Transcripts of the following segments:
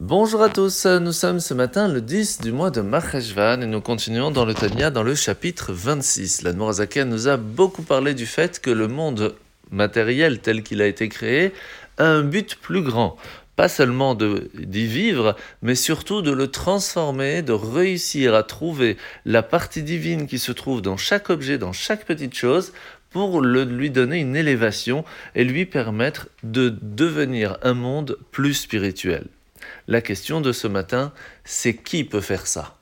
Bonjour à tous, nous sommes ce matin le 10 du mois de Marcheshvan et nous continuons dans le Tania dans le chapitre 26. L'Admorazaken nous a beaucoup parlé du fait que le monde matériel tel qu'il a été créé a un but plus grand. Pas seulement d'y vivre, mais surtout de le transformer, de réussir à trouver la partie divine qui se trouve dans chaque objet, dans chaque petite chose, pour lui donner une élévation et lui permettre de devenir un monde plus spirituel. La question de ce matin, c'est qui peut faire ça?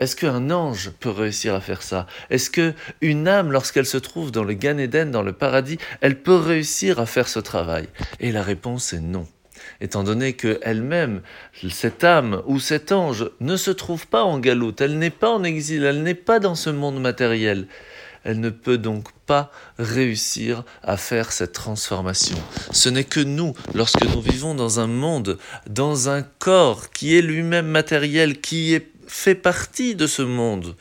Est-ce qu'un ange peut réussir à faire ça? Est-ce que une âme, lorsqu'elle se trouve dans le Gan Eden, dans le paradis, elle peut réussir à faire ce travail? Et la réponse est non. Étant donné qu'elle-même, cette âme ou cet ange, ne se trouve pas en galoute, elle n'est pas en exil, elle n'est pas dans ce monde matériel elle ne peut donc pas réussir à faire cette transformation. Ce n'est que nous, lorsque nous vivons dans un monde, dans un corps qui est lui-même matériel, qui fait partie de ce monde,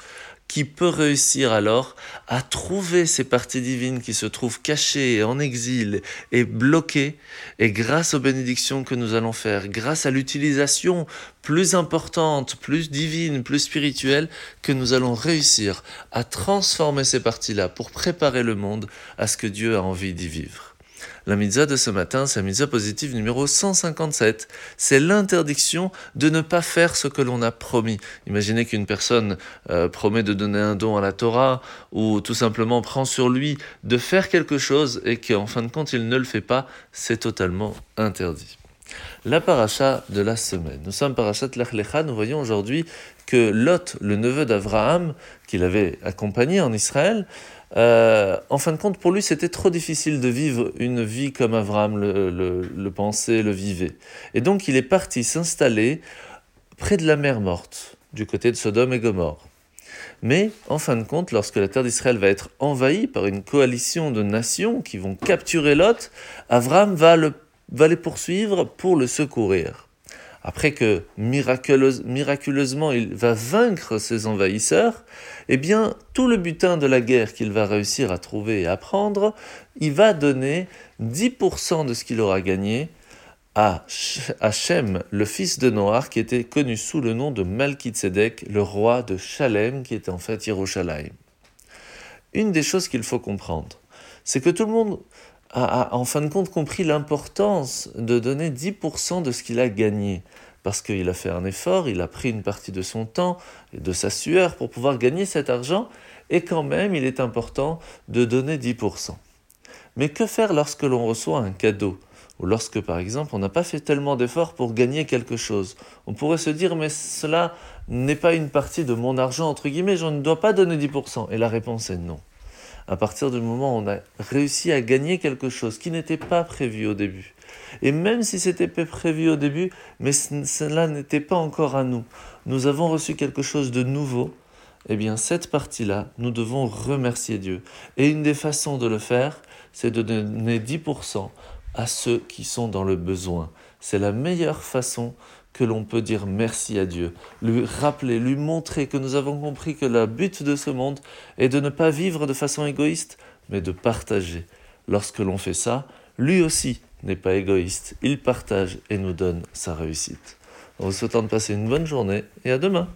qui peut réussir alors à trouver ces parties divines qui se trouvent cachées, en exil et bloquées, et grâce aux bénédictions que nous allons faire, grâce à l'utilisation plus importante, plus divine, plus spirituelle, que nous allons réussir à transformer ces parties-là pour préparer le monde à ce que Dieu a envie d'y vivre. La mitzvah de ce matin, c'est la mitzvah positive numéro 157. C'est l'interdiction de ne pas faire ce que l'on a promis. Imaginez qu'une personne euh, promet de donner un don à la Torah ou tout simplement prend sur lui de faire quelque chose et qu'en fin de compte il ne le fait pas, c'est totalement interdit. La paracha de la semaine. Nous sommes parachat Lech Nous voyons aujourd'hui que Lot, le neveu d'Abraham, qu'il avait accompagné en Israël, euh, en fin de compte, pour lui, c'était trop difficile de vivre une vie comme Abraham le, pensait, le vivait. Et donc, il est parti s'installer près de la mer morte, du côté de Sodome et Gomorre. Mais, en fin de compte, lorsque la terre d'Israël va être envahie par une coalition de nations qui vont capturer Lot, Abraham va, va les poursuivre pour le secourir après que miraculeusement il va vaincre ses envahisseurs, eh bien tout le butin de la guerre qu'il va réussir à trouver et à prendre, il va donner 10% de ce qu'il aura gagné à Hachem, le fils de Noir, qui était connu sous le nom de Malkitzedek, le roi de Shalem, qui était en fait Yerushalayim. Une des choses qu'il faut comprendre, c'est que tout le monde a, en fin de compte compris l'importance de donner 10% de ce qu'il a gagné. Parce qu'il a fait un effort, il a pris une partie de son temps et de sa sueur pour pouvoir gagner cet argent, et quand même il est important de donner 10%. Mais que faire lorsque l'on reçoit un cadeau? Ou lorsque par exemple on n'a pas fait tellement d'efforts pour gagner quelque chose? On pourrait se dire mais cela n'est pas une partie de mon argent entre guillemets, je ne dois pas donner 10%. Et la réponse est non à partir du moment où on a réussi à gagner quelque chose qui n'était pas prévu au début. Et même si c'était prévu au début, mais cela n'était pas encore à nous, nous avons reçu quelque chose de nouveau, eh bien cette partie-là, nous devons remercier Dieu. Et une des façons de le faire, c'est de donner 10% à ceux qui sont dans le besoin. C'est la meilleure façon que l'on peut dire merci à Dieu, lui rappeler, lui montrer que nous avons compris que le but de ce monde est de ne pas vivre de façon égoïste, mais de partager. Lorsque l'on fait ça, lui aussi n'est pas égoïste, il partage et nous donne sa réussite. En vous souhaitant de passer une bonne journée et à demain.